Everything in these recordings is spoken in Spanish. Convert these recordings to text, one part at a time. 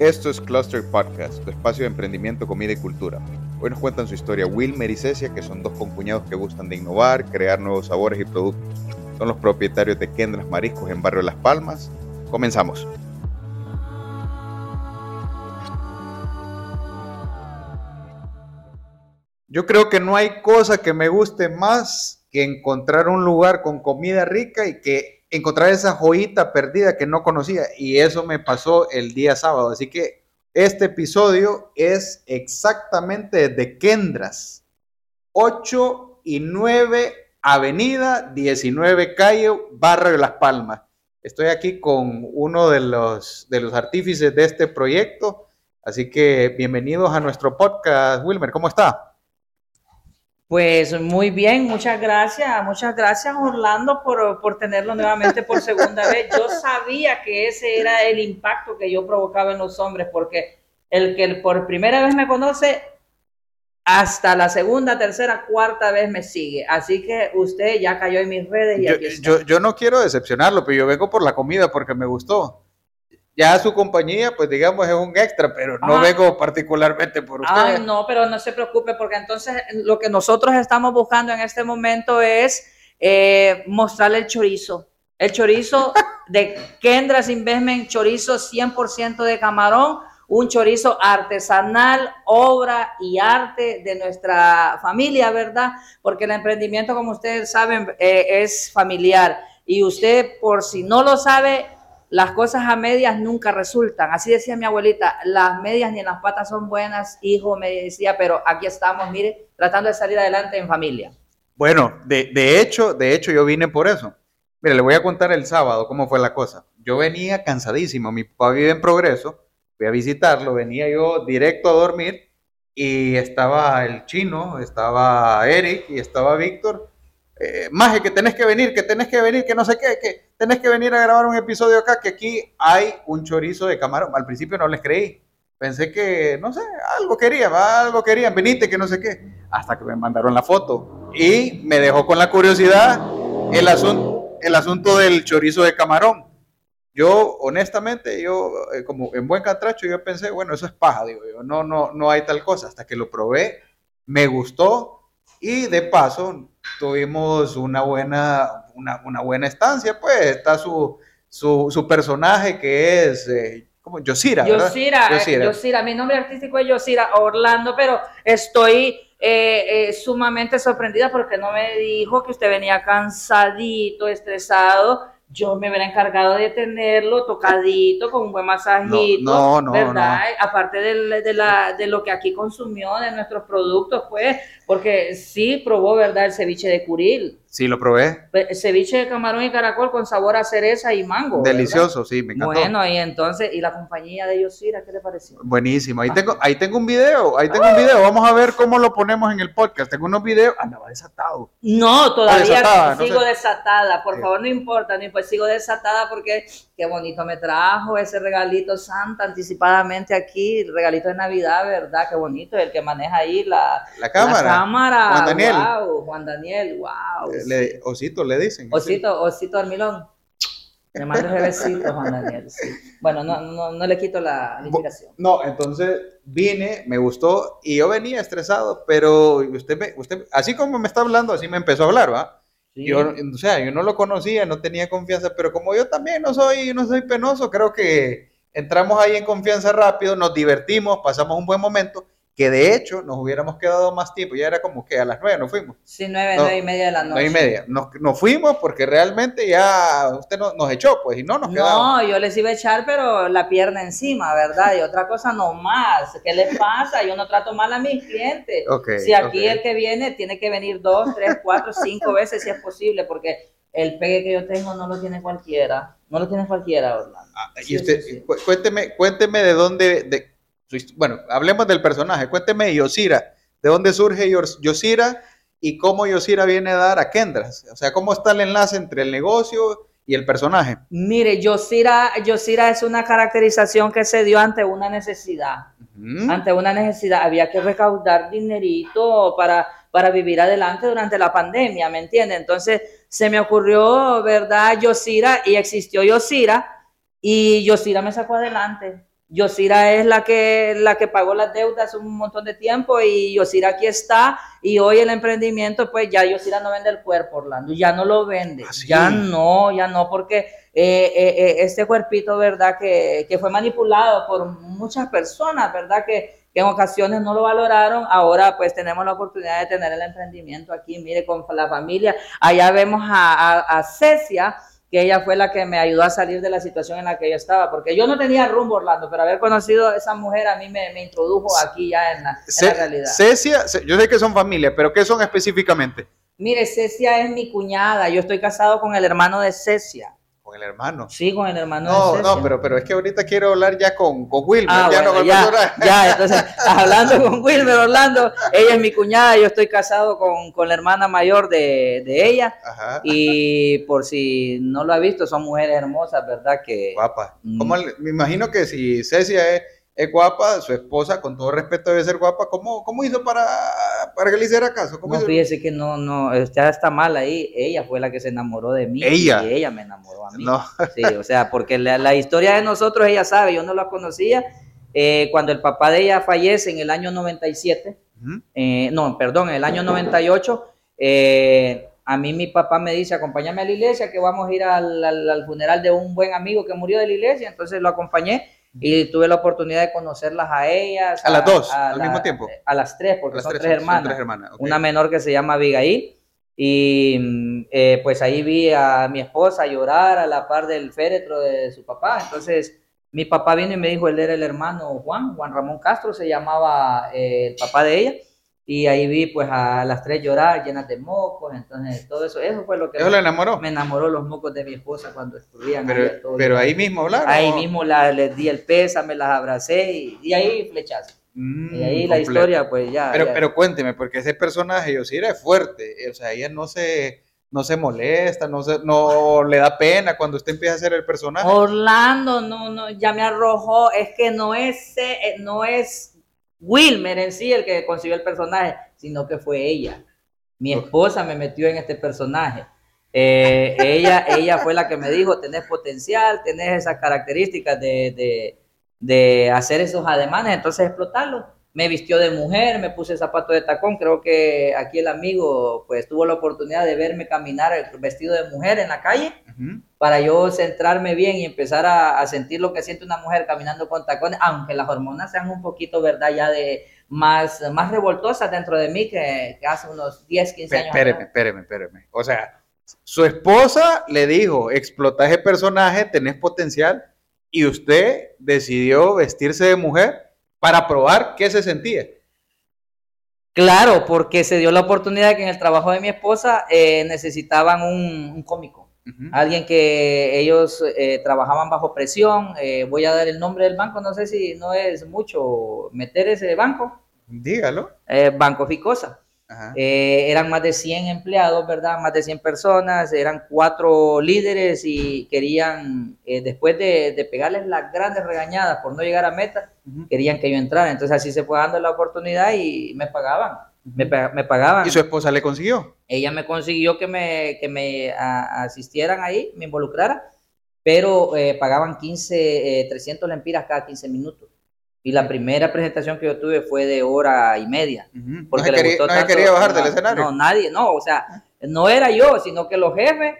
Esto es Cluster Podcast, tu espacio de emprendimiento, comida y cultura. Hoy nos cuentan su historia Wilmer y Cecia, que son dos concuñados que gustan de innovar, crear nuevos sabores y productos. Son los propietarios de Kendras Mariscos en Barrio Las Palmas. Comenzamos. Yo creo que no hay cosa que me guste más que encontrar un lugar con comida rica y que encontrar esa joyita perdida que no conocía. Y eso me pasó el día sábado. Así que este episodio es exactamente de Kendras. 8 y 9 Avenida 19 Calle, Barrio de Las Palmas. Estoy aquí con uno de los, de los artífices de este proyecto. Así que bienvenidos a nuestro podcast. Wilmer, ¿cómo está? Pues muy bien, muchas gracias, muchas gracias Orlando por, por, tenerlo nuevamente por segunda vez. Yo sabía que ese era el impacto que yo provocaba en los hombres, porque el que por primera vez me conoce, hasta la segunda, tercera, cuarta vez me sigue. Así que usted ya cayó en mis redes y yo, aquí está. Yo, yo no quiero decepcionarlo, pero yo vengo por la comida porque me gustó ya su compañía, pues digamos, es un extra, pero no vengo particularmente por usted. Ay, no, pero no se preocupe, porque entonces lo que nosotros estamos buscando en este momento es eh, mostrarle el chorizo. El chorizo de Kendras Investment, chorizo 100% de camarón, un chorizo artesanal, obra y arte de nuestra familia, ¿verdad? Porque el emprendimiento, como ustedes saben, eh, es familiar. Y usted, por si no lo sabe, las cosas a medias nunca resultan. Así decía mi abuelita, las medias ni en las patas son buenas, hijo, me decía, pero aquí estamos, mire, tratando de salir adelante en familia. Bueno, de, de hecho, de hecho yo vine por eso. Mire, le voy a contar el sábado cómo fue la cosa. Yo venía cansadísimo, mi papá vive en progreso, fui a visitarlo, venía yo directo a dormir y estaba el chino, estaba Eric y estaba Víctor eh, Maje, que tenés que venir, que tenés que venir, que no sé qué, que tenés que venir a grabar un episodio acá, que aquí hay un chorizo de camarón. Al principio no les creí. Pensé que, no sé, algo querían, algo querían, venite, que no sé qué. Hasta que me mandaron la foto. Y me dejó con la curiosidad el asunto, el asunto del chorizo de camarón. Yo, honestamente, yo, eh, como en buen catracho, yo pensé, bueno, eso es paja, digo yo, no, no, no hay tal cosa. Hasta que lo probé, me gustó y de paso tuvimos una buena, una, una buena estancia, pues está su, su, su personaje que es... Eh, como Yosira, Yosira, Yosira. Yosira, mi nombre artístico es Yosira Orlando, pero estoy eh, eh, sumamente sorprendida porque no me dijo que usted venía cansadito, estresado yo me hubiera encargado de tenerlo tocadito, con un buen masajito, no, no, ¿verdad? Aparte de, de, la, de lo que aquí consumió, de nuestros productos, pues, porque sí probó, ¿verdad? El ceviche de curil. Sí, lo probé. Ceviche de camarón y caracol con sabor a cereza y mango. Delicioso, sí, me encantó. Bueno, y entonces, ¿y la compañía de Yosira, qué le pareció? Buenísimo. Ahí tengo, ahí tengo un video, ahí tengo un video. Vamos a ver cómo lo ponemos en el podcast. Tengo unos videos. Andaba desatado. No, todavía desatada, sigo desatada. Por favor, no importa, ni pues sigo desatada porque qué bonito me trajo ese regalito Santa anticipadamente aquí, regalito de Navidad, ¿verdad? Qué bonito, el que maneja ahí la, la cámara. cámara. Juan Daniel. Wow, Juan Daniel, wow. Le, osito le dicen. Osito, Osito Armilón. Le mando besito, Juan Daniel. Sí. Bueno, no, no, no, le quito la invitación. No, entonces vine, me gustó y yo venía estresado, pero usted, me, usted así como me está hablando, así me empezó a hablar, ¿va? Yo, o sea, yo no lo conocía, no tenía confianza, pero como yo también no soy, no soy penoso, creo que entramos ahí en confianza rápido, nos divertimos, pasamos un buen momento que de hecho nos hubiéramos quedado más tiempo, ya era como que a las nueve nos fuimos. Sí, nueve, no, nueve y media de la noche. Nueve y media. Nos, nos fuimos porque realmente ya usted nos, nos echó, pues, y no nos quedamos. No, yo les iba a echar, pero la pierna encima, ¿verdad? Y otra cosa no más. ¿Qué les pasa? Yo no trato mal a mis clientes. Okay, si aquí okay. el que viene tiene que venir dos, tres, cuatro, cinco veces si es posible, porque el pegue que yo tengo no lo tiene cualquiera. No lo tiene cualquiera, Orlando. Ah, y usted, sí, sí. cuénteme, cuénteme de dónde... De, bueno, hablemos del personaje. Cuénteme, Yosira, ¿de dónde surge Yosira y cómo Yosira viene a dar a Kendras? O sea, ¿cómo está el enlace entre el negocio y el personaje? Mire, Yosira, Yosira es una caracterización que se dio ante una necesidad. Uh -huh. Ante una necesidad. Había que recaudar dinerito para, para vivir adelante durante la pandemia, ¿me entiende? Entonces se me ocurrió, ¿verdad? Yosira y existió Yosira y Yosira me sacó adelante. Yosira es la que, la que pagó las deudas un montón de tiempo y Yosira aquí está y hoy el emprendimiento, pues ya Yosira no vende el cuerpo, Orlando, ya no lo vende, ¿Ah, sí? ya no, ya no, porque eh, eh, eh, este cuerpito, ¿verdad? Que, que fue manipulado por muchas personas, ¿verdad? Que, que en ocasiones no lo valoraron, ahora pues tenemos la oportunidad de tener el emprendimiento aquí, mire, con la familia, allá vemos a, a, a Cecia, que ella fue la que me ayudó a salir de la situación en la que yo estaba, porque yo no tenía rumbo, Orlando, pero haber conocido a esa mujer a mí me, me introdujo aquí ya en la, en Ce- la realidad. Cecia, Ce- yo sé que son familia, pero ¿qué son específicamente? Mire, Cecia es mi cuñada, yo estoy casado con el hermano de Cecia. Con el hermano. Sí, con el hermano No, no, pero, pero es que ahorita quiero hablar ya con, con Wilmer, Ah, ya no bueno, el ya, ya, entonces, hablando con Wilmer Orlando, ella es mi cuñada, yo estoy casado con, con la hermana mayor de, de ella, Ajá. y por si no lo ha visto, son mujeres hermosas, ¿verdad? Que, Guapa. Mm. ¿Cómo le- me imagino que si Cecia es, es guapa, su esposa, con todo respeto, debe ser guapa. ¿Cómo, cómo hizo para, para que le hiciera caso? ¿Cómo no, hizo? fíjese que no, no, ya está mal ahí, ella fue la que se enamoró de mí, Ella. y ella me enamoró a mí. No. Sí, o sea, porque la, la historia de nosotros, ella sabe, yo no la conocía, eh, cuando el papá de ella fallece en el año 97, Ujú. eh, no, perdón, en el año 98, eh, a mí mi papá me dice, acompáñame a la iglesia, que vamos a ir al, al- al funeral de un buen amigo que murió de la iglesia, entonces lo acompañé y tuve la oportunidad de conocerlas a ellas. ¿A las dos, a al la- mismo tiempo? A las tres, porque Las son tres, tres, son hermanas. tres hermanas. Una menor que se llama Abigail. Y mm, eh, pues ahí vi a mi esposa llorar a la par del féretro de su papá. Entonces mi papá vino y me dijo, él era el hermano Juan, Juan Ramón Castro se llamaba eh, el papá de ella. Y ahí vi pues a las tres llorar llenas de mocos. Entonces todo eso, eso fue lo que ¿Eso me, le enamoró? me enamoró los mocos de mi esposa cuando escurrían. Pero, ahí a todo pero ahí mismo hablaron. Ahí mismo la- les di el pésame, las abracé y, y ahí flechazo. Mm, Y ahí la historia pues ya. Pero, ya- pero cuénteme, porque ese personaje, Yosira, es fuerte. eh, O sea, ella no se, no se molesta, no, se, no le da pena cuando usted empieza a hacer el personaje. Orlando, no, no, ya me arrojó, es que no es, eh, no es Wilmer en sí el que consiguió el personaje, sino que fue ella. Mi esposa me metió en este personaje. Eh, ella, ella fue la que me dijo, tenés potencial, tenés esas características de, de, de hacer esos ademanes, entonces explotarlo. Me vistió de mujer, me puse zapato de tacón, creo que aquí el amigo pues tuvo la oportunidad de verme caminar vestido de mujer en la calle para yo centrarme bien y empezar a, a sentir lo que siente una mujer caminando con tacones, aunque las hormonas sean un poquito, ¿verdad? Ya de más, más revoltosas dentro de mí que, que hace unos 10, 15 Pe- años. Espéreme, espéreme, espéreme. O sea, su esposa le dijo, explota ese personaje, tenés potencial, y usted decidió vestirse de mujer para probar qué se sentía. Claro, porque se dio la oportunidad que en el trabajo de mi esposa eh, necesitaban un, un cómico. Alguien que ellos eh, trabajaban bajo presión. eh, voy a dar el nombre del banco, no sé si no es mucho meter ese banco. Dígalo. eh, banco Ficosa. Eh, eran más de 100 empleados, ¿verdad? Más de 100 personas, eran cuatro líderes y querían, eh, después de, de pegarles las grandes regañadas por no llegar a meta, querían que yo entrara. Entonces así se fue dando la oportunidad y me pagaban. Me, pa- me pagaban. ¿Y su esposa le consiguió? Ella me consiguió que me, que me a- asistieran ahí, me involucrara, pero eh, pagaban 15, eh, 300 lempiras cada 15 minutos. Y la primera presentación que yo tuve fue de hora y media. Ujú. No Porque se le quería, gustó no se tanto- quería bajar del no, escenario. No, nadie, no, o sea, no era yo, sino que los jefes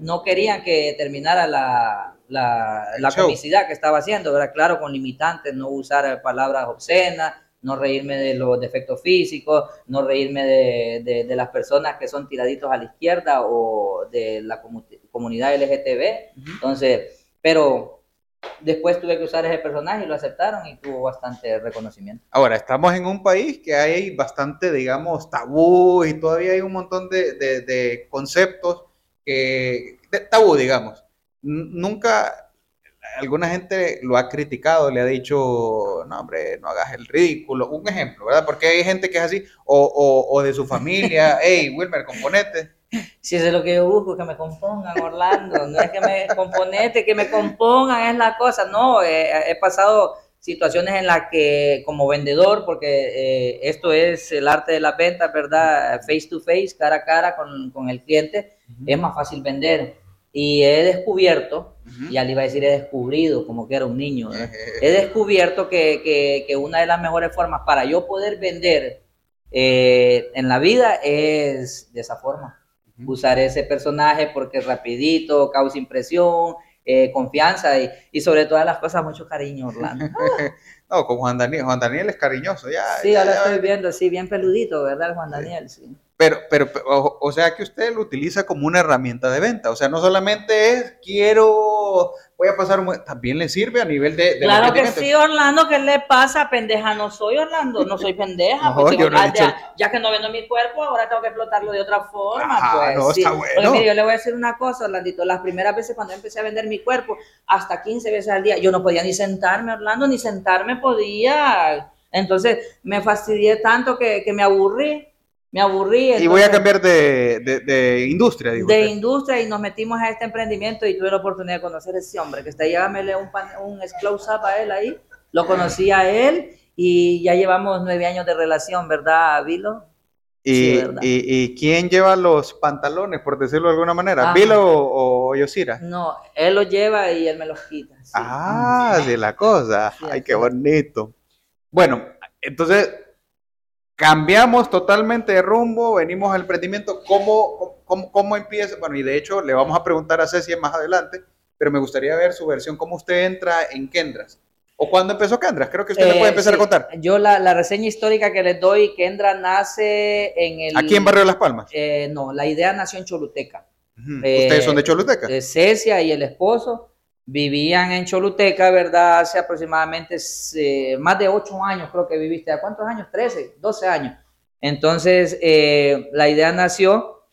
no querían que terminara la, la, la comicidad que estaba haciendo, ¿verdad? Claro, con limitantes, no usar palabras obscenas, no reírme de los defectos físicos, no reírme de, de- de las personas que son tiraditos a la izquierda o de la comu- comunidad LGTB. Entonces, pero después tuve que usar ese personaje y lo aceptaron y tuvo bastante reconocimiento. Ahora, estamos en un país que hay bastante, digamos, tabú y todavía hay un montón de, de- de conceptos que, de tabú, digamos. Nunca alguna gente lo ha criticado, le ha dicho, no, hombre, no hagas el ridículo. Un ejemplo, ¿verdad? Porque hay gente que es así, o, o- o de su familia, hey, Wilmer, componete. Si eso es lo que yo busco, que me compongan, Orlando. No es que me componete, que me compongan, es la cosa. No, eh, he pasado situaciones en las que como vendedor, porque eh, esto es el arte de la venta, ¿verdad? Face to face, cara a cara con, con el cliente, es más fácil vender. y he descubierto, Ujú. ya le iba a decir he descubrido, como que era un niño, ¿verdad? he descubierto que, que- que una de las mejores formas para yo poder vender eh, en la vida es de esa forma. Usar ese personaje porque es rapidito, causa impresión, eh, confianza y, y sobre todas las cosas mucho cariño, Orlando. No, con Juan Daniel. Juan Daniel es cariñoso, ya. Sí, ya, ahora ya. estoy viendo, sí, bien peludito, ¿verdad, Juan Daniel? Sí. Pero, pero, o, o sea que usted lo utiliza como una herramienta de venta. O sea, no solamente es quiero, voy a pasar un también le sirve a nivel de. de Claro que sí, Orlando, ¿qué le pasa? Pendeja no soy, Orlando, no soy pendeja. No, pues, no ya, que no vendo mi cuerpo, ahora tengo que explotarlo de otra forma. Pues, no, sí. está bueno. Mire, yo le voy a decir una cosa, Orlandito, las primeras veces cuando empecé a vender mi cuerpo, hasta 15 veces al día, yo no podía ni sentarme, Orlando, ni sentarme podía. Entonces me fastidié tanto que, que me aburrí, me aburrí. Y voy a entonces- cambiar de, de- de industria, digo. de usted. industria y nos metimos a este emprendimiento y tuve la oportunidad de conocer a ese hombre que está hágamele un, pan- un close up a él ahí, lo conocí a él y ya llevamos nueve años de relación, ¿verdad, Vilo? Y, Sí, verdad. y- y quién lleva los pantalones, por decirlo de alguna manera? Ajá. ¿Vilo o, o Yosira? No, él los lleva y él me los quita. sí. Ah, de la cosa. Sí, Ay, qué bonito. Bueno, entonces cambiamos totalmente de rumbo, venimos al emprendimiento. ¿Cómo, cómo, cómo empieza? Bueno, y de hecho le vamos a preguntar a Ceci más adelante, pero me gustaría ver su versión, cómo usted entra en Kendras. ¿O cuándo empezó Kendras? Creo que usted Eh, puede empezar sí, a contar. Yo la, la reseña histórica que les doy, Kendra nace en el... Aquí en Barrio de Las Palmas. Eh, no, la idea nació en Choluteca. Eh, ¿Ustedes son de Choluteca? de Cecia y el esposo vivían en Choluteca, ¿verdad? Hace aproximadamente eh, más de ocho años, creo que viviste. ¿A cuántos años? 13, 12 años. Entonces, eh, la idea nació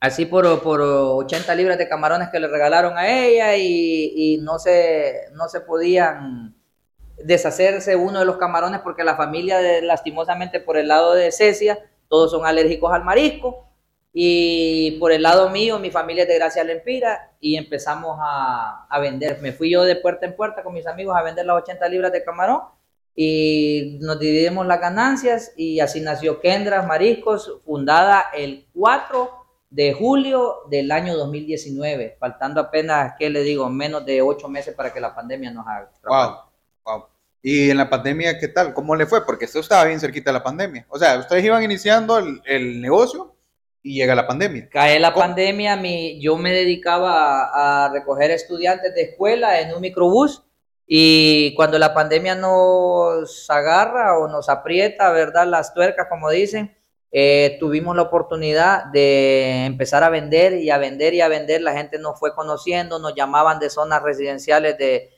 así por, por 80 libras de camarones que le regalaron a ella y, no, se, no se podían deshacerse uno de los camarones porque la familia, lastimosamente por el lado de Cecia, todos son alérgicos al marisco. Y por el lado mío, mi familia es de Gracia Lempira y empezamos a, a vender. Me fui yo de puerta en puerta con mis amigos a vender las 80 libras de camarón y nos dividimos las ganancias y así nació Kendras Mariscos, fundada el 4 de julio del año 2019, faltando apenas, ¿qué le digo?, menos de ocho meses para que la pandemia nos haga. Wow, wow. ¿Y en la pandemia qué tal? ¿Cómo le fue? Porque esto estaba bien cerquita de la pandemia. O sea, ustedes iban iniciando el, el negocio y llega la pandemia. Cae la ¿Cómo? pandemia, mi, yo me dedicaba a, a recoger estudiantes de escuela en un microbús y cuando la pandemia nos agarra o nos aprieta, ¿verdad? Las tuercas, como dicen, eh, tuvimos la oportunidad de empezar a vender y a vender y a vender. La gente nos fue conociendo, nos llamaban de zonas residenciales de,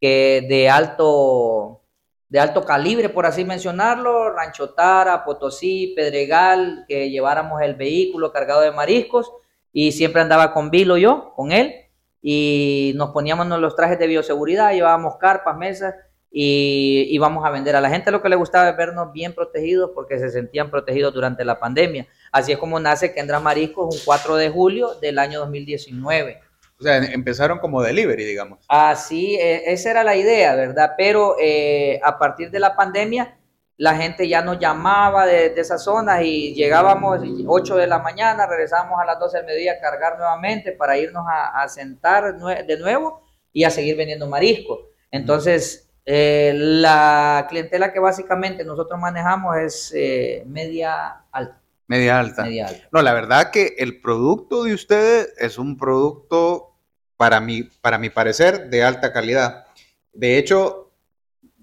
que, de alto de alto calibre, por así mencionarlo, Rancho Tara, Potosí, Pedregal, que lleváramos el vehículo cargado de mariscos y siempre andaba con Vilo yo, con él, y nos poníamos los trajes de bioseguridad, llevábamos carpas, mesas y íbamos a vender. A la gente lo que le gustaba es vernos bien protegidos porque se sentían protegidos durante la pandemia. Así es como nace Kendra Mariscos un 4 de julio del año 2019. O sea, empezaron como delivery, digamos. Así, eh, esa era la idea, ¿verdad? Pero eh, a partir de la pandemia, la gente ya nos llamaba de, de esas zonas y llegábamos 8 de la mañana, regresábamos a las 12 del mediodía a cargar nuevamente para irnos a, sentar de nuevo y a seguir vendiendo marisco. Entonces, eh, la clientela que básicamente nosotros manejamos es eh, media alta. Media alta. Media alta. No, la verdad que el producto de ustedes es un producto, para mi, para mi parecer, de alta calidad. De hecho,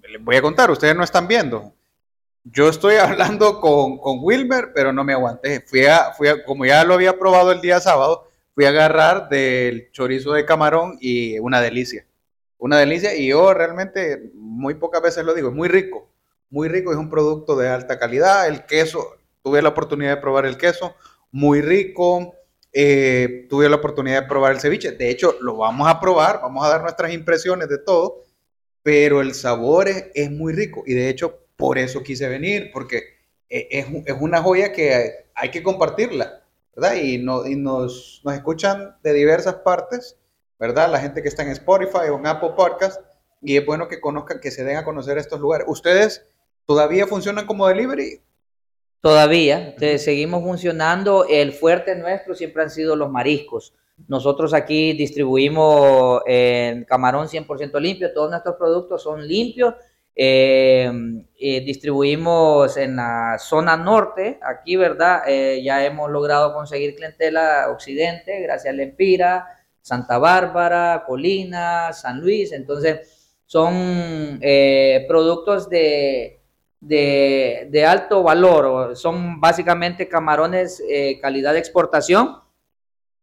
les voy a contar, ustedes no están viendo. Yo estoy hablando con, con Wilmer, pero no me aguanté. Fui a, fui a- como ya lo había probado el día sábado, fui a agarrar del chorizo de camarón y una delicia. Una delicia y yo realmente muy pocas veces lo digo, es muy rico, muy rico, es un producto de alta calidad. El queso, tuve la oportunidad de probar el queso, muy rico. eh, tuve la oportunidad de probar el ceviche. De hecho, lo vamos a probar, vamos a dar nuestras impresiones de todo, pero el sabor es, es muy rico. Y de hecho, por eso quise venir, porque e- es, es una joya que hay que compartirla, ¿verdad? Y, no, y nos, nos escuchan de diversas partes, ¿verdad? La gente que está en Spotify o en Apple Podcast, y es bueno que conozcan, que se den a conocer estos lugares. ¿Ustedes todavía funcionan como delivery? Todavía te- seguimos funcionando. El fuerte nuestro siempre han sido los mariscos. Nosotros aquí distribuimos en camarón 100% limpio, todos nuestros productos son limpios. Eh, distribuimos en la zona norte, aquí, ¿verdad? Eh, ya hemos logrado conseguir clientela occidente, gracias a Lempira, Santa Bárbara, Colina, San Luis. Entonces, son eh, productos de, de, alto valor, son básicamente camarones calidad de exportación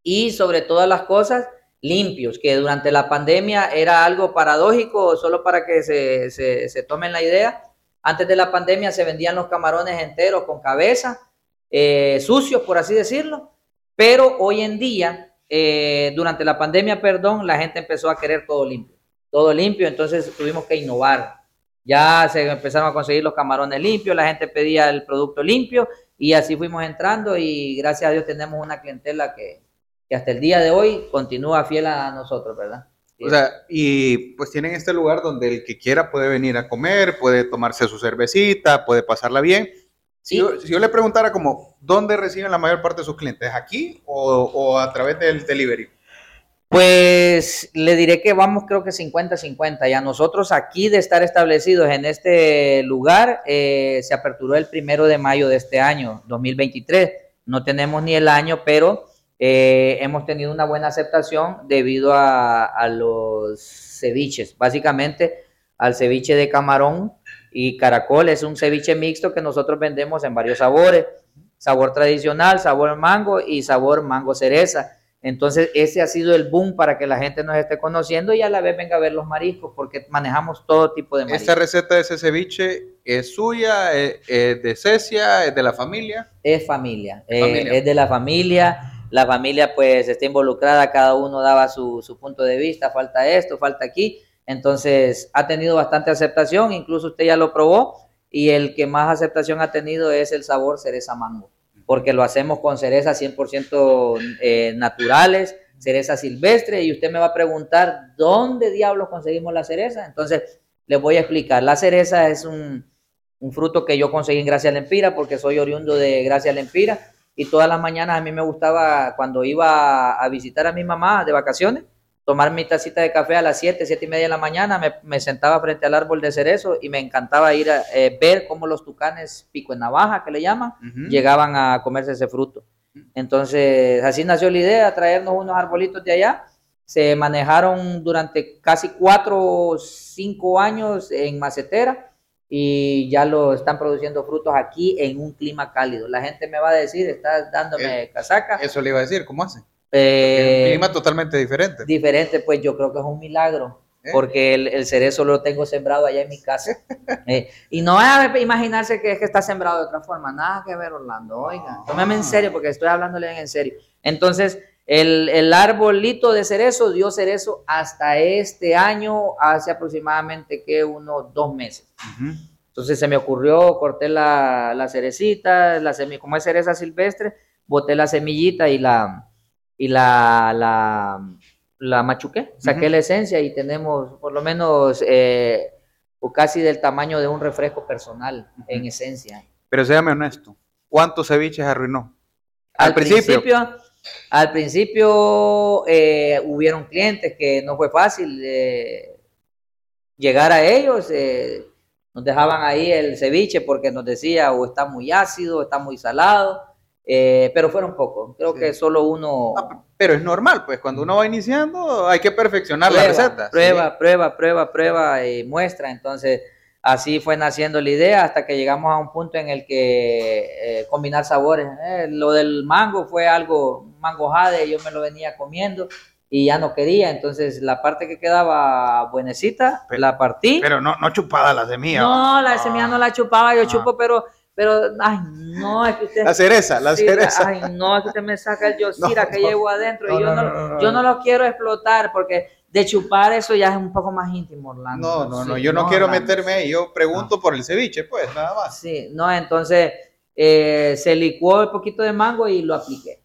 y sobre todas las cosas limpios, que durante la pandemia era algo paradójico, solo para que se, se, tomen la idea. Antes de la pandemia se vendían los camarones enteros con cabeza, eh, sucios, por así decirlo, pero hoy en día, eh, durante la pandemia, perdón, la gente empezó a querer todo limpio, todo limpio, entonces tuvimos que innovar. Ya se empezaron a conseguir los camarones limpios, la gente pedía el producto limpio y así fuimos entrando y gracias a Dios tenemos una clientela que, que hasta el día de hoy continúa fiel a nosotros, ¿verdad? O sea, y pues tienen este lugar donde el que quiera puede venir a comer, puede tomarse su cervecita, puede pasarla bien. Si, yo, si yo, le preguntara como, ¿dónde reciben la mayor parte de sus clientes? ¿Aquí o, o a través del delivery? Pues le diré que vamos creo que 50-50. Y a nosotros aquí de estar establecidos en este lugar, eh, se aperturó el primero de mayo de este año, 2023. No tenemos ni el año, pero eh, hemos tenido una buena aceptación debido a, los ceviches. Básicamente, al ceviche de camarón y caracol es un ceviche mixto que nosotros vendemos en varios sabores. Sabor tradicional, sabor mango y sabor mango cereza. Entonces, ese ha sido el boom para que la gente nos esté conociendo y a la vez venga a ver los mariscos, porque manejamos todo tipo de mariscos. ¿Esta receta de ese ceviche es suya, es, de Cecia, es de la familia? Es familia, eh, es de la familia la familia pues está involucrada, cada uno daba su, punto de vista, falta esto, falta aquí, entonces ha tenido bastante aceptación, incluso usted ya lo probó y el que más aceptación ha tenido es el sabor cereza mango, porque lo hacemos con cerezas 100% eh, naturales, cereza silvestre y usted me va a preguntar, ¿dónde diablos conseguimos la cereza? Entonces, les voy a explicar, la cereza es un, fruto que yo conseguí en Gracia Lempira porque soy oriundo de Gracia Lempira y todas las mañanas a mí me gustaba, cuando iba a visitar a mi mamá de vacaciones, tomar mi tacita de café a las 7, 7 y media de la mañana, me, sentaba frente al árbol de cerezo y me encantaba ir a eh, ver cómo los tucanes pico en navaja, que le llaman, llegaban a comerse ese fruto. Entonces, así nació la idea, traernos unos arbolitos de allá. Se manejaron durante casi 4 o 5 años en macetera y ya lo están produciendo frutos aquí en un clima cálido. La gente me va a decir, está dándome eh, casaca. Eso le iba a decir, ¿cómo hace? Eh, un clima totalmente diferente. Diferente, pues yo creo que es un milagro. ¿Eh? Porque el, el, cerezo lo tengo sembrado allá en mi casa. y no a imaginarse que es que está sembrado de otra forma. Nada que ver, Orlando. Oiga, tómame en serio porque estoy hablándole en serio. Entonces, el, el, arbolito de cerezo dio cerezo hasta este año, hace aproximadamente que unos dos meses. Entonces se me ocurrió, corté la, la cerecita, la como es cereza silvestre, boté la semillita y la, y la, la, la machuqué, saqué la esencia y tenemos por lo menos eh, casi del tamaño de un refresco personal en esencia. Pero séame honesto, ¿cuántos ceviches arruinó? Al, principio al principio eh, hubieron clientes que no fue fácil eh, llegar a ellos. Eh, nos dejaban ahí el ceviche porque nos decía o está muy ácido, o está muy salado, pero fueron pocos. Creo que solo uno. pero es normal, pues cuando uno va iniciando hay que perfeccionar la receta. Prueba, prueba, prueba, prueba y muestra. Entonces Así fue naciendo la idea hasta que llegamos a un punto en el que eh, combinar sabores. Eh, lo del mango fue algo, mango jade, yo me lo venía comiendo y ya no quería, entonces la parte que quedaba buenecita, la partí. Pero no, no chupada la semilla. No, la semilla no la chupaba, yo chupo, pero, pero, ay, no, es que usted... La cereza, la cereza. Ay, no, es que usted me saca el yosira que llevo adentro y yo no, yo no lo quiero explotar porque de chupar eso ya es un poco más íntimo, Orlando. No, no, no, yo no, quiero meterme ahí, yo pregunto por el ceviche, pues, nada más. Sí, no, entonces eh, se licuó un poquito de mango y lo apliqué.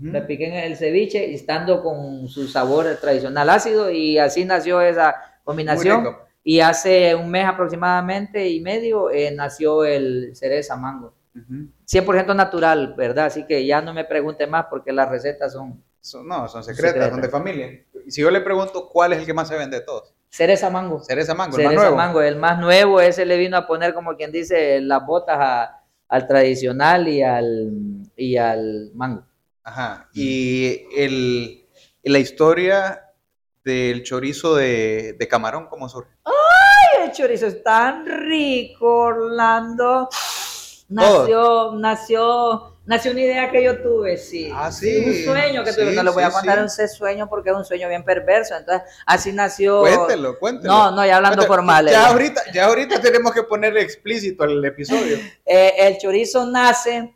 Le apliqué en el ceviche, estando con su sabor tradicional ácido, y así nació esa combinación. Y hace un mes aproximadamente y medio eh, nació el cereza mango. 100% natural, ¿verdad? Así que ya no me pregunte más porque las recetas son Son- no, son secretas, son de familia. Y si yo le pregunto cuál es el que más se vende de todos, Cereza Mango. cereza mango, el más Cereza nuevo. Mango, el más nuevo, ese le vino a poner como quien dice las botas a- al tradicional y al, y al mango. Ajá. Y el, la historia del chorizo de, de camarón, ¿cómo surge? Chorizo es tan rico, Orlando. Nació, nació, nació una idea que yo tuve, sí. Ah, sí. Un sueño que tuve. No le voy a contar sí. ese sueño porque es un sueño bien perverso. Entonces, así nació. Cuéntelo, cuéntelo. No, no, ya hablando Cuéntelo. formal. Ya eh. ahorita, ya ahorita tenemos que ponerle explícito el episodio. Eh, el chorizo nace,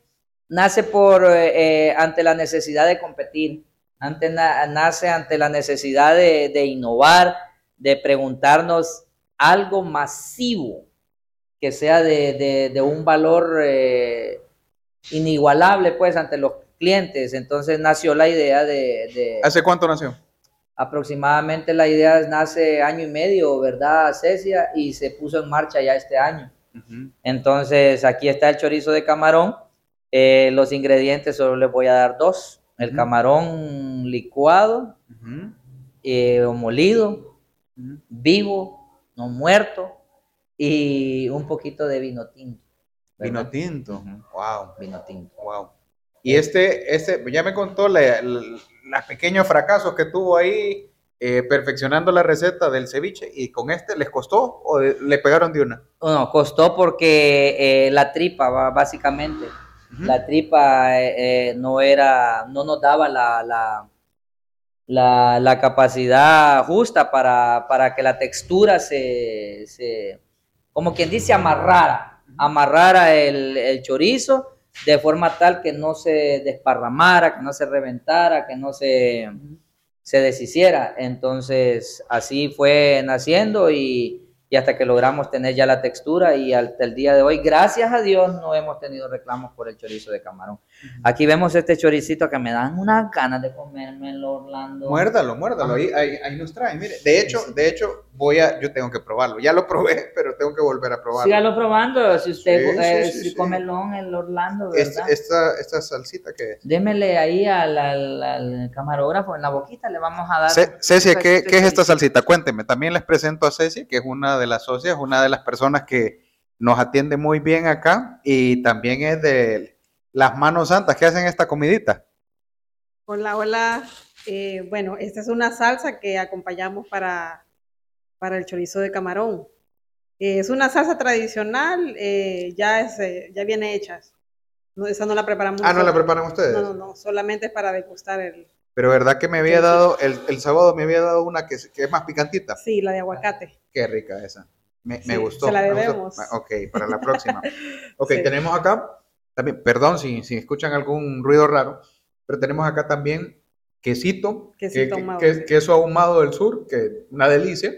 nace por eh, ante la necesidad de competir, ante, na- nace ante la necesidad de, de innovar, de preguntarnos algo masivo que sea de, de- de un valor eh, inigualable pues ante los clientes. Entonces nació la idea de, de- ¿Hace cuánto nació? aproximadamente la idea nace año y medio, ¿verdad, Cecia? Y se puso en marcha ya este año. Entonces, aquí está el chorizo de camarón. Eh, los ingredientes solo les voy a dar dos. El camarón licuado Ujú, eh, o molido, vivo, no muerto, y un poquito de vino tinto. Vino tinto. Wow, Vino tinto. wow. Y este, este, ya me contó los pequeños fracasos que tuvo ahí eh, perfeccionando la receta del ceviche y con este les costó o le pegaron de una. No, costó porque eh, la tripa, básicamente, la tripa eh, no era, no nos daba la, la, la, la capacidad justa para, para que la textura se, se, como quien dice, amarrara, amarrara el, el chorizo de forma tal que no se desparramara, que no se reventara, que no se, se deshiciera. Entonces, así fue naciendo y, y hasta que logramos tener ya la textura y hasta el día de hoy, gracias a Dios, no hemos tenido reclamos por el chorizo de camarón. Aquí vemos este choricito que me dan unas ganas de comérmelo, Orlando. Muérdalo, muérdalo, ahí, ahí, ahí nos trae. Mire, de hecho, de hecho, voy a, yo tengo que probarlo. Ya lo probé, pero tengo que volver a probarlo. Sígalo probando, si usted Sí, eh, sí, sí, si sí. come el Orlando, Esta, ¿verdad? esta, esta salsita que es. Démele ahí al, al- al camarógrafo en la boquita, le vamos a dar. Ce- Cecia, un ¿qué, es esta salsita? Cuénteme. También les presento a Cecia, que es una de las socias, una de las personas que nos atiende muy bien acá y también es de las manos santas que hacen esta comidita. Hola, hola. Eh, bueno, esta es una salsa que acompañamos para, para el chorizo de camarón. Eh, es una salsa tradicional, eh, ya, es, ya viene hecha. No, esa no la preparamos Ah, ¿no la preparan ustedes? No, no, no, solamente es para degustar el, Pero verdad que me había dado, el, el sábado me había dado una que, es- que es más picantita. sí, la de aguacate. Qué rica esa. Me, gustó. se la me gustó. debemos. Ah, Ok, para la próxima. Ok, Sí. tenemos acá, también, perdón si, si escuchan algún ruido raro, pero tenemos acá también quesito, Quesito que- ahumado, que- sí. queso ahumado del sur, que una delicia.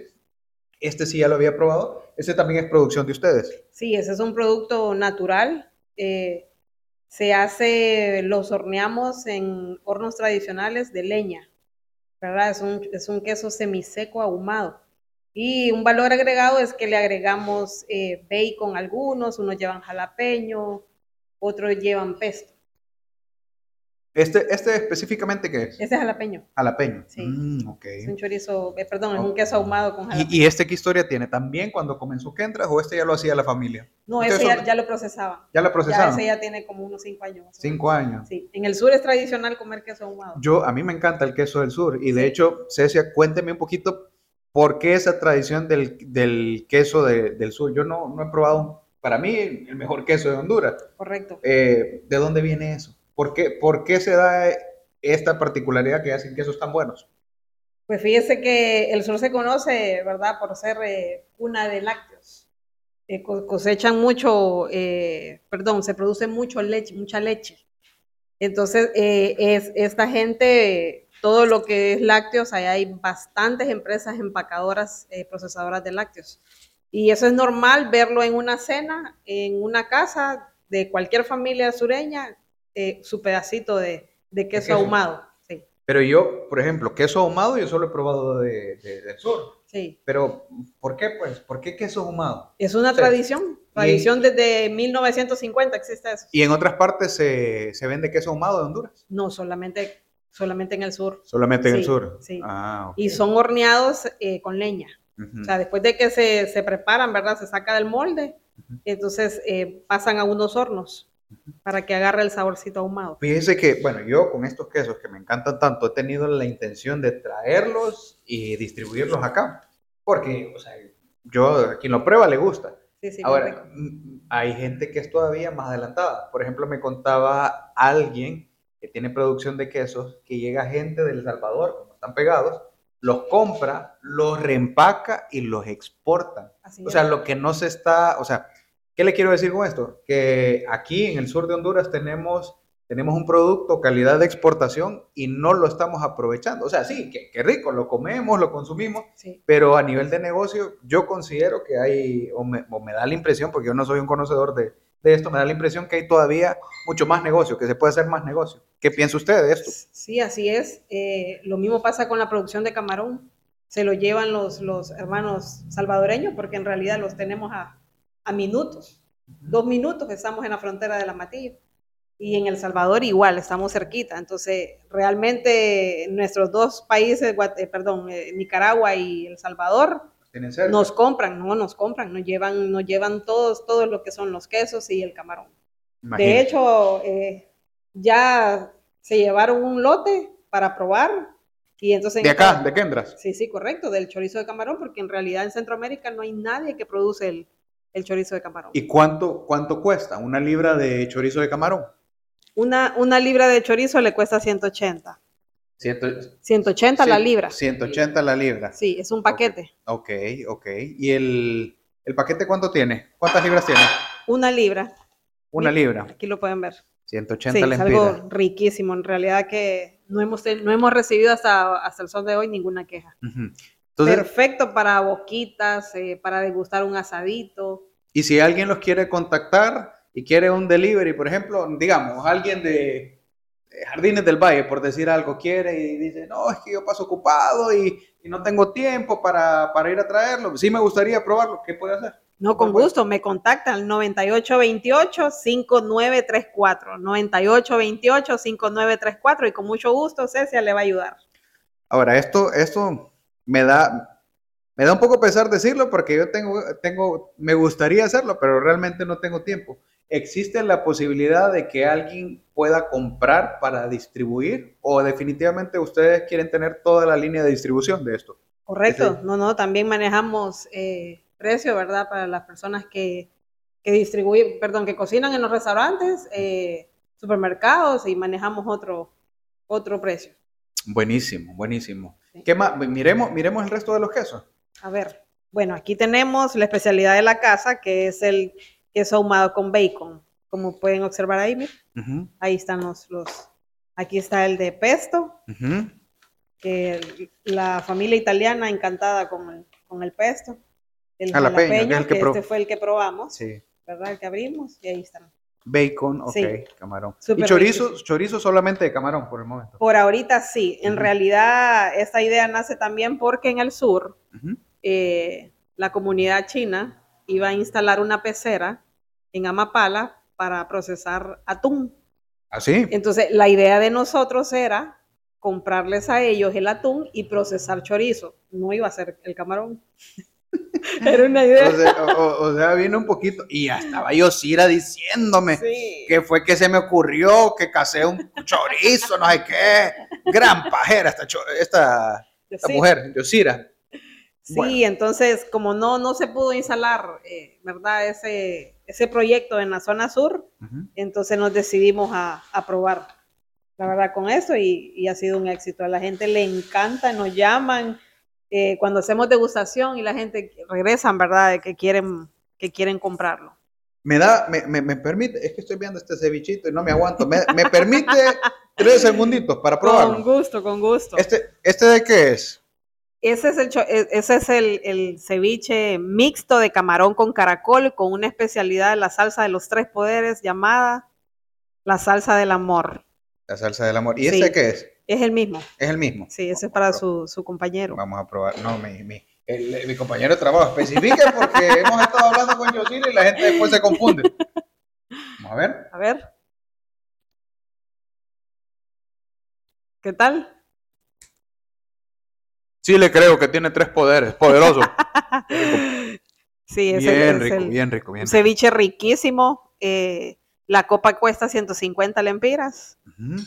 Este sí ya lo había probado. Este también es producción de ustedes. Sí, ese es un producto natural. eh, se hace, los horneamos en hornos tradicionales de leña, ¿verdad? Es un, es un queso semiseco ahumado. Y un valor agregado es que le agregamos eh, bacon a algunos, unos llevan jalapeño, otros llevan pesto. Este, este específicamente, ¿qué es? Ese es jalapeño, Jalapeño. Sí. Mm, ok. es un chorizo, eh, perdón, es un queso ahumado con jalapeño. ¿Y, y este qué historia tiene? ¿También cuando comenzó Kendra o este ya lo hacía la familia? no, ese ya, lo procesaban. ¿Ya la Ya procesaron? ese ya tiene como unos cinco años. más o menos. Cinco años. Sí, en el sur es tradicional comer queso ahumado. Yo, a mí me encanta el queso del sur y de hecho, Cecia, cuénteme un poquito por qué esa tradición del, del queso de- del sur. Yo no, no he probado, para mí, el mejor queso de Honduras. Correcto. Eh, ¿De dónde viene eso? ¿Por qué, por qué se da esta particularidad que hacen quesos tan buenos? Pues fíjese que el sur se conoce, ¿verdad?, por ser eh, cuna de lácteos. Eh, co- cosechan mucho, eh, perdón, se produce mucho leche, mucha leche. Entonces, eh, es, esta gente, todo lo que es lácteos, ahí hay bastantes empresas empacadoras, eh, procesadoras de lácteos. Y eso es normal verlo en una cena, en una casa de cualquier familia sureña, eh, su pedacito de, de queso queso. ahumado. Sí, Pero yo, por ejemplo, queso ahumado yo solo he probado de- de- del sur. sí. Pero, ¿por qué pues? ¿Por qué queso ahumado? Es una Sí. tradición, tradición desde 1950 existe eso. Y en otras partes se, se vende queso ahumado de Honduras. No, solamente solamente en el sur. Solamente en el sur. sí. Ah, ok. Y son horneados eh, con leña. Ujú. O sea, después de que se, se preparan, ¿verdad? Se saca del molde, entonces eh, pasan a unos hornos para que agarre el saborcito ahumado. Fíjese que, bueno, yo con estos quesos que me encantan tanto, he tenido la intención de traerlos y distribuirlos acá. Porque, o sea, yo a quien lo prueba le gusta. Sí, sí. Ahora, mm, hay gente que es todavía más adelantada. Por ejemplo, me contaba alguien que tiene producción de quesos, que llega gente del Salvador, como están pegados, los compra, los reempaca y los exporta. Así O es. sea, lo que no se está, o sea, ¿qué le quiero decir con esto? Que aquí en el sur de Honduras tenemos, tenemos un producto calidad de exportación y no lo estamos aprovechando. O sea, sí, que, que rico, lo comemos, lo consumimos, Sí. pero a nivel de negocio yo considero que hay, o me, o me da la impresión, porque yo no soy un conocedor de, de esto, me da la impresión que hay todavía mucho más negocio, que se puede hacer más negocio. ¿Qué piensa usted de esto? Sí, así es. Eh, lo mismo pasa con la producción de camarón. Se lo llevan los, los hermanos salvadoreños porque en realidad los tenemos a, a minutos. Dos minutos estamos en la frontera de la Matilla. Y en El Salvador igual, estamos cerquita. Entonces, realmente nuestros dos países, perdón, eh, Nicaragua y El Salvador, ¿Tienen cerca? nos compran, no nos compran, nos llevan, nos llevan todos, todo lo que son los quesos y el camarón. De hecho, eh, ya se llevaron un lote para probar y entonces... de acá, de Kendras. Sí, sí, correcto, del chorizo de camarón, porque en realidad en Centroamérica no hay nadie que produce el, el chorizo de camarón. ¿Y cuánto, cuánto cuesta una libra de chorizo de camarón? Una, una libra de chorizo le cuesta 180. Ciento, 180 la libra. 180 la libra. Sí, es un paquete. Ok, ok. ¿Y el, el paquete cuánto tiene? ¿Cuántas libras tiene? Una libra. Una libra. Aquí lo pueden ver. 180 Sí, es lempiras. algo riquísimo. En realidad que no hemos, no hemos recibido hasta, hasta el sol de hoy ninguna queja. Entonces, Perfecto para boquitas, eh, para degustar un asadito. y si alguien los quiere contactar y quiere un delivery, por ejemplo, digamos, alguien de Jardines del Valle, por decir algo, quiere y dice, no, es que yo paso ocupado y, y no tengo tiempo para, para ir a traerlo. Sí me gustaría probarlo. ¿Qué puede hacer? No, con gusto, me contactan al 9828-5934. 9828-5934 y con mucho gusto Cecia le va a ayudar. Ahora, esto, esto me da, me da un poco pesar decirlo porque yo tengo, tengo, me gustaría hacerlo, pero realmente no tengo tiempo. ¿Existe la posibilidad de que alguien pueda comprar para distribuir o definitivamente ustedes quieren tener toda la línea de distribución de esto? Correcto, no, no, también manejamos eh, precio, ¿verdad? Para las personas que, que distribuyen, perdón, que cocinan en los restaurantes, eh, supermercados y manejamos otro, otro precio. Buenísimo, buenísimo. Sí. ¿Qué más? Miremos, miremos el resto de los quesos. A ver, bueno, aquí tenemos la especialidad de la casa, que es el queso ahumado con bacon. Como pueden observar ahí, miren, Ujú, ahí están los, los, aquí está el de pesto, ujú. que la familia italiana encantada con el, con el pesto. El Jalapeño, que es jalapeño, el que que este fue el que probamos, Sí. ¿verdad? El que abrimos y ahí están. Bacon, ok, Sí. camarón. Súper y chorizo, chorizo solamente de camarón por el momento. Por ahorita sí, en Ujú. realidad esta idea nace también porque en el sur eh, la comunidad china iba a instalar una pecera en Amapala para procesar atún. ¿Así? Entonces, la idea de nosotros era comprarles a ellos el atún y procesar chorizo. No iba a ser el camarón. Era una idea. O sea, o- o- o sea, viene un poquito. Y ya estaba yo, Cira, diciéndome Sí. que fue que se me ocurrió que casé un chorizo, no sé qué. Gran pajera esta, esta, esta Sí. mujer, Yosira. Sí, Bueno. entonces como no, no se pudo instalar, eh, ¿verdad? Ese, ese proyecto en la zona sur, entonces nos decidimos a, a probar, la verdad, con eso y, y ha sido un éxito. A la gente le encanta, nos llaman eh, cuando hacemos degustación y la gente regresan, ¿verdad? Que quieren, que quieren comprarlo. Me da, me, me, me permite, es que estoy viendo este cevichito y no me aguanto. Me, me permite tres segunditos para Con probarlo. gusto, con gusto. Este, ¿Este de qué es? Ese es el, e- ese es el, el ceviche mixto de camarón con caracol con una especialidad de la salsa de los tres poderes llamada la salsa del amor. La salsa del amor. ¿Y Sí. este qué es? Es el mismo. Es el mismo. Sí, ese es para su, su compañero. Vamos a probar. No, mi, mi, el- mi compañero de trabajo. Especifique porque hemos estado hablando con Yosira y la gente después se confunde. Vamos a ver. A ver. ¿Qué tal? Sí, le creo que tiene tres poderes, poderoso. Sí, es bien, el, es rico, el- bien rico, bien rico, ceviche riquísimo. eh, la copa cuesta 150 lempiras.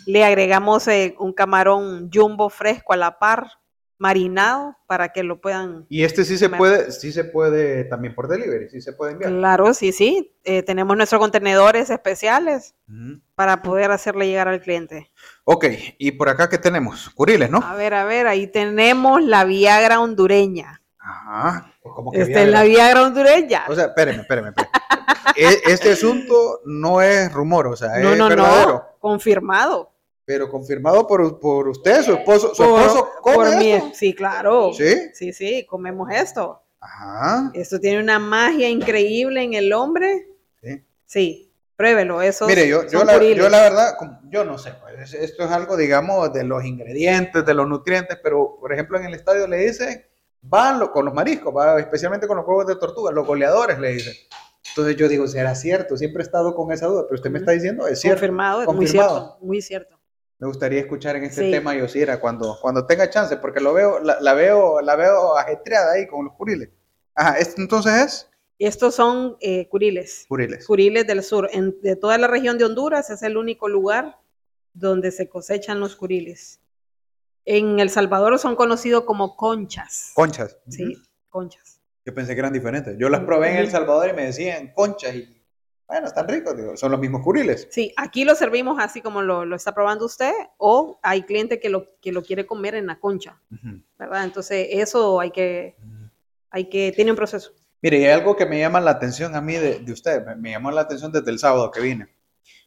Le agregamos eh, un camarón jumbo fresco a la par, marinado, para que lo puedan... Y este sí se puede, sí se puede también por delivery, sí se puede enviar. Claro, sí, sí. eh, tenemos nuestros contenedores especiales para poder hacerle llegar al cliente. Ok, y por acá qué tenemos? Curiles, ¿no? A ver, a ver, ahí tenemos la Viagra hondureña. Ajá. Pues como que Esta es Viagra. la Viagra hondureña. O sea, espéreme, espéreme, espéreme. E- Este asunto no es rumor, o sea, no, es no, verdadero. no, confirmado. Pero confirmado por, por usted, su esposo. ¿Su Por- esposo come por mí. esto? Sí, claro. ¿Sí? Sí, sí, comemos esto. Ajá. Esto tiene una magia increíble en el hombre. Sí. Sí, pruébelo. Eso Mire, yo, yo, la, yo la verdad, yo no sé, pues, esto es algo, digamos, de los ingredientes, de los nutrientes, pero, por ejemplo, en el estadio le dicen, van lo- con los mariscos, va, especialmente con los huevos de tortuga, los goleadores le dicen. Entonces yo digo, ¿será cierto? Siempre he estado con esa duda, pero usted me está diciendo, es cierto. confirmado, es muy confirmado. cierto, muy cierto. Me gustaría escuchar en este Sí. tema, Yosira, cuando, cuando tenga chance, porque lo veo, la, la veo, la veo ajetreada ahí con los curiles. Ajá, ¿esto entonces es? Estos son eh, curiles, Curiles. curiles del sur. En- de toda la región de Honduras es el único lugar donde se cosechan los curiles. En El Salvador son conocidos como conchas. Conchas. Sí, conchas. Yo pensé que eran diferentes. Yo las probé en El. Salvador y me decían conchas y, bueno, están ricos, digo, son los mismos curiles. Sí, aquí lo servimos así como lo, lo está probando usted, o hay cliente que lo, que lo quiere comer en la concha. ¿verdad? Entonces, eso hay que, hay que, tiene un proceso. Mire, y hay algo que me llama la atención a mí de, de usted, me, me llamó la atención desde el sábado que vine.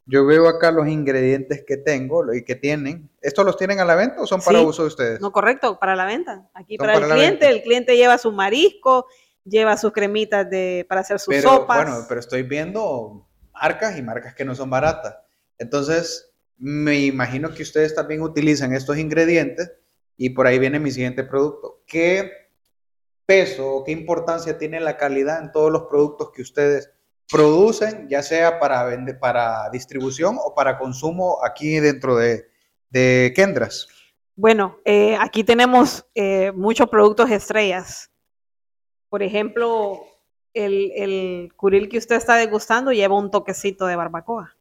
Yo veo acá los ingredientes que tengo y que tienen. ¿Estos los tienen a la venta o son para Sí. uso de ustedes? No, correcto, para la venta. Aquí para, para el cliente, venta. el cliente lleva su marisco, lleva sus cremitas de, para hacer sus pero, sopas. Bueno, pero estoy viendo marcas y marcas que no son baratas. Entonces, me imagino que ustedes también utilizan estos ingredientes y por ahí viene mi siguiente producto. ¿Qué peso o qué importancia tiene la calidad en todos los productos que ustedes producen, ya sea para, vende- para distribución o para consumo aquí dentro de, de Kendras? Bueno, eh, aquí tenemos eh, muchos productos estrellas. Por ejemplo, el, el curil que usted está degustando lleva un toquecito de barbacoa.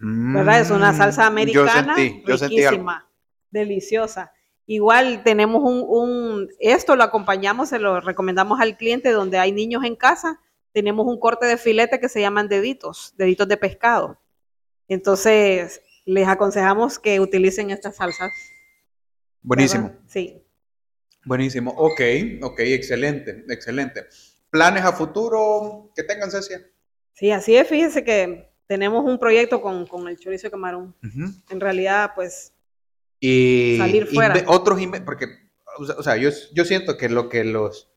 ¿verdad? Es una salsa Mm, americana Yo sentí, yo riquísima, deliciosa. Igual tenemos un, un- esto lo acompañamos, se lo recomendamos al cliente donde hay niños en casa, tenemos un corte de filete que se llaman deditos, deditos de pescado. Entonces, les aconsejamos que utilicen estas salsas. Buenísimo. ¿verdad? Sí. Buenísimo. Ok, ok, excelente, excelente. ¿Planes a futuro que tengan, Cecia? Sí, así es. Fíjese que tenemos un proyecto con, con el chorizo de camarón. En realidad, pues, Y Salir fuera. otros, porque, o sea, yo, yo siento que lo que los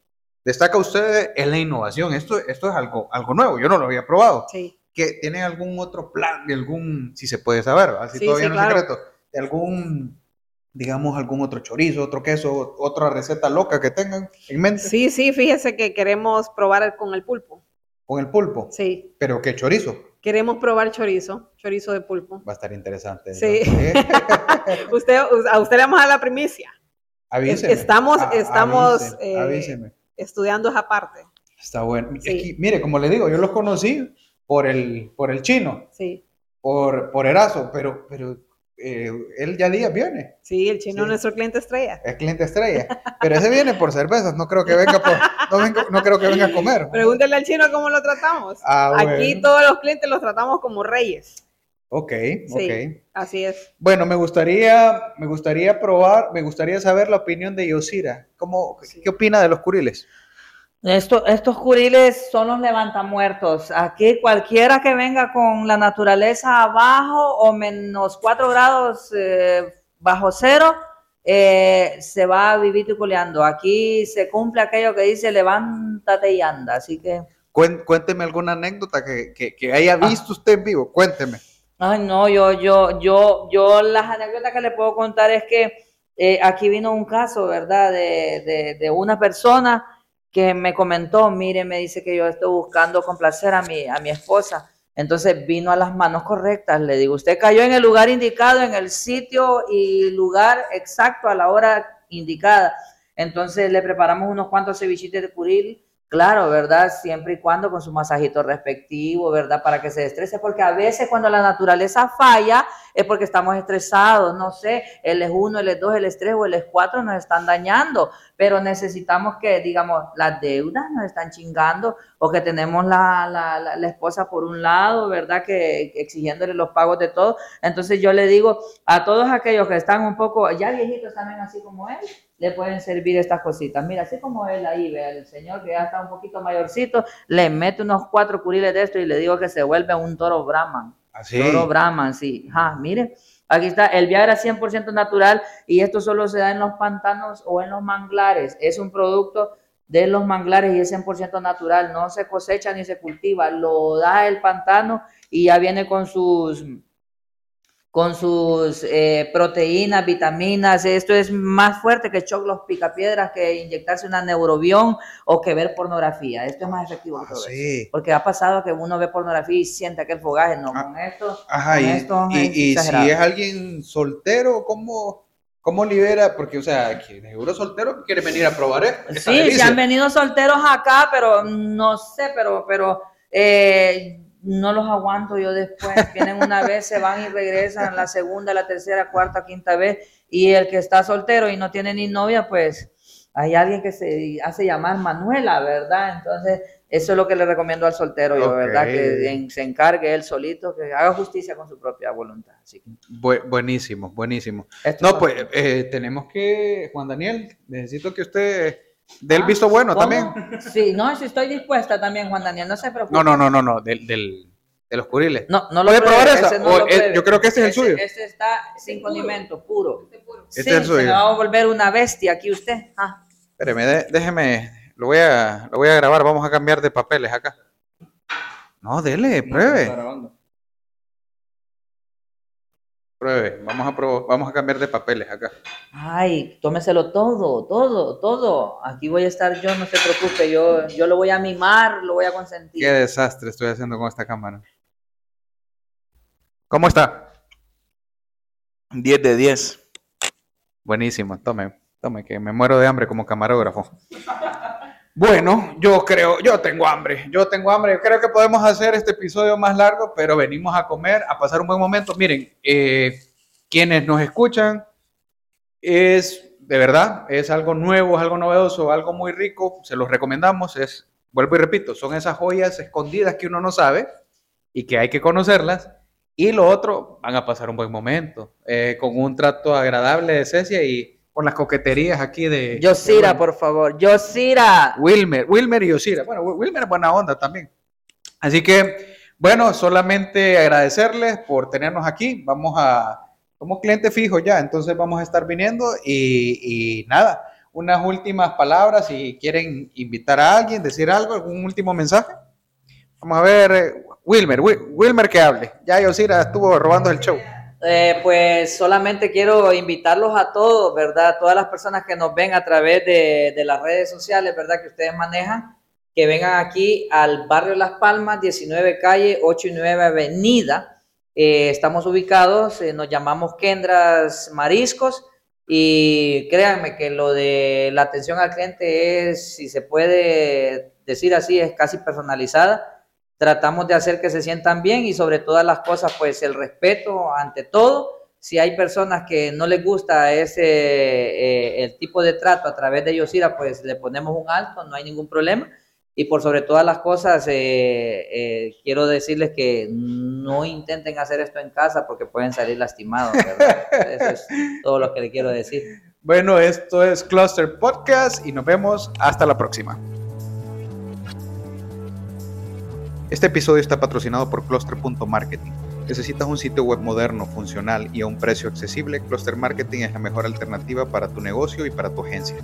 destaca a ustedes es la innovación. Esto, esto es algo, algo nuevo, yo no lo había probado. sí. ¿Que ¿Tienen algún otro plan, de algún, si se puede saber, así Sí, todavía sí, no claro. secreto, de algún, digamos, algún otro chorizo, otro queso, otra receta loca que tengan en mente Sí, sí, fíjese que queremos probar con el pulpo. con el pulpo? Sí. Pero ¿qué chorizo? Queremos probar chorizo, chorizo de pulpo. Va a estar interesante. Sí. ¿no? Usted, a usted le vamos a dar la primicia. Avíseme. Estamos- A- estamos, avíseme, eh, avíseme. Estudiando esa parte. Está bueno. Es sí. que, mire, como le digo, yo los conocí por el, por el chino, Sí, por, por Erazo, pero, pero eh, él ya días viene, sí, el chino Sí. es nuestro cliente estrella. es cliente estrella, pero ese viene por cervezas, no creo que venga por, no, creo que venga a comer. Pregúntele al chino cómo lo tratamos. Ah, Aquí todos los clientes los tratamos como reyes. Ok, Sí. ok. Así es. Bueno, me gustaría, me gustaría probar, me gustaría saber la opinión de Yosira. ¿Cómo, ¿Qué opina de los curiles? Esto- estos curiles son los levantamuertos. Aquí cualquiera que venga con la naturaleza abajo o menos 4 grados eh, bajo cero, eh, se va vivito y coleando. Aquí se cumple aquello que dice levántate y anda. Así que, Cuénteme alguna anécdota que, que- que haya visto usted en vivo, cuénteme. ay no, yo, yo, yo, yo las anécdotas que le puedo contar es que eh, aquí vino un caso, ¿verdad? De, de, de una persona que me comentó, mire, me dice que yo estoy buscando complacer a mi, a mi esposa. Entonces vino a las manos correctas, le digo, usted cayó en el lugar indicado, en el sitio y lugar exacto a la hora indicada. Entonces le preparamos unos cuantos cevichitos de curil, claro, ¿verdad? Siempre y cuando con su masajito respectivo, ¿verdad? Para que se estrese, porque a veces cuando la naturaleza falla es porque estamos estresados, no sé, el es 1, el es 2, el es 3 o el es 4 nos están dañando, pero necesitamos que, digamos, las deudas nos están chingando o que tenemos la, la, la, esposa por un lado, ¿verdad? Que exigiéndole los pagos de todo. Entonces yo le digo a todos aquellos que están un poco, ya viejitos también así como él, le pueden servir estas cositas. Mira, así como él ahí, ve, el señor que ya está un poquito mayorcito, le mete unos cuatro curiles de esto y le digo que se vuelve un toro Brahman. Así. Toro Brahman, sí. Ja, mire, aquí está, el Viagra 100% natural y esto solo se da en los pantanos o en los manglares. Es un producto de los manglares y es 100% natural, no se cosecha ni se cultiva, lo da el pantano y ya viene con sus con sus eh, proteínas, vitaminas. Esto es más fuerte que choclos picapiedras, que inyectarse una neurobión o que ver pornografía. Esto es más efectivo que Ah, todo sí. eso. Porque ha pasado que uno ve pornografía y siente aquel fogaje. No, Ah, con esto, Ajá, con y, esto y- es y si es alguien soltero, ¿cómo, cómo libera? Porque, o sea, seguro soltero quiere venir a probar esto. Sí, se han venido solteros acá, pero no sé, pero, pero eh, no los aguanto yo después. Vienen una vez, se van y regresan la segunda, la tercera, cuarta, quinta vez. Y el que está soltero y no tiene ni novia, pues hay alguien que se hace llamar Manuela, ¿verdad? Entonces, eso es lo que le recomiendo al soltero, yo. ¿verdad? Que en- se encargue él solito, que haga justicia con su propia voluntad. Así que Bu- buenísimo, buenísimo. esto No, es- pues eh, tenemos que, Juan Daniel, necesito que usted dé el Ah, visto bueno ¿cómo? también. Sí, no, si estoy dispuesta también, Juan Daniel, no se preocupe. No, no, no, no, no, del, del- de los curiles. No, no ¿Puede pruebe, probar esa? ese no O lo es- pruebe. yo creo que este es el suyo. Este está sin condimento, puro. Este sí, es el se suyo. me va a volver una bestia aquí usted. Ah, Espéreme, de- déjeme, lo voy, a, lo voy a grabar, vamos a cambiar de papeles acá. No, dele, pruebe, pruebe, vamos a, probar- vamos a cambiar de papeles acá. Ay, tómeselo todo, todo, todo. Aquí voy a estar yo, no se preocupe, yo, yo lo voy a mimar, lo voy a consentir. Qué desastre estoy haciendo con esta cámara. ¿Cómo está? 10 de 10. Buenísimo, tome, tome, que me muero de hambre como camarógrafo. Bueno, yo creo, yo tengo hambre, yo tengo hambre. Creo que podemos hacer este episodio más largo, pero venimos a comer, a pasar un buen momento. Miren, eh, quienes nos escuchan, es de verdad, es algo nuevo, es algo novedoso, algo muy rico. Se los recomendamos. Es, vuelvo y repito, son esas joyas escondidas que uno no sabe y que hay que conocerlas. Y lo otro, van a pasar un buen momento, eh, con un trato agradable de Cecia y con las coqueterías aquí de... Yosira, de por favor, Yosira. Wilmer, Wilmer y Yosira. Bueno, Wilmer es buena onda también. Así que, bueno, solamente agradecerles por tenernos aquí. Vamos a, somos clientes fijos ya, entonces vamos a estar viniendo y, y nada, unas últimas palabras, si quieren invitar a alguien, decir algo, algún último mensaje. Vamos a ver, eh, Wilmer, Wi- Wilmer que hable. Ya Yosira estuvo robando el show. Eh, pues solamente quiero invitarlos a todos, ¿verdad? Todas las personas que nos ven a través de, las redes sociales, ¿verdad? Que ustedes manejan, que vengan aquí al barrio Las Palmas, 19 calle, 8 y 9 avenida. Eh, estamos ubicados, eh, nos llamamos Kendras Mariscos y créanme que lo de la atención al cliente es, si se puede decir así, es casi personalizada tratamos de hacer que se sientan bien y sobre todas las cosas, pues el respeto ante todo. Si hay personas que no les gusta ese eh, el tipo de trato a través de Yosira, pues le ponemos un alto, no hay ningún problema. Y por sobre todas las cosas, eh, eh, quiero decirles que no intenten hacer esto en casa porque pueden salir lastimados, ¿verdad? Eso es todo lo que le quiero decir. Bueno, esto es Cluster Podcast y nos vemos hasta la próxima. Este episodio está patrocinado por Cluster.marketing. ¿Necesitas un sitio web moderno, funcional y a un precio accesible? Cluster Marketing es la mejor alternativa para tu negocio y para tu agencia.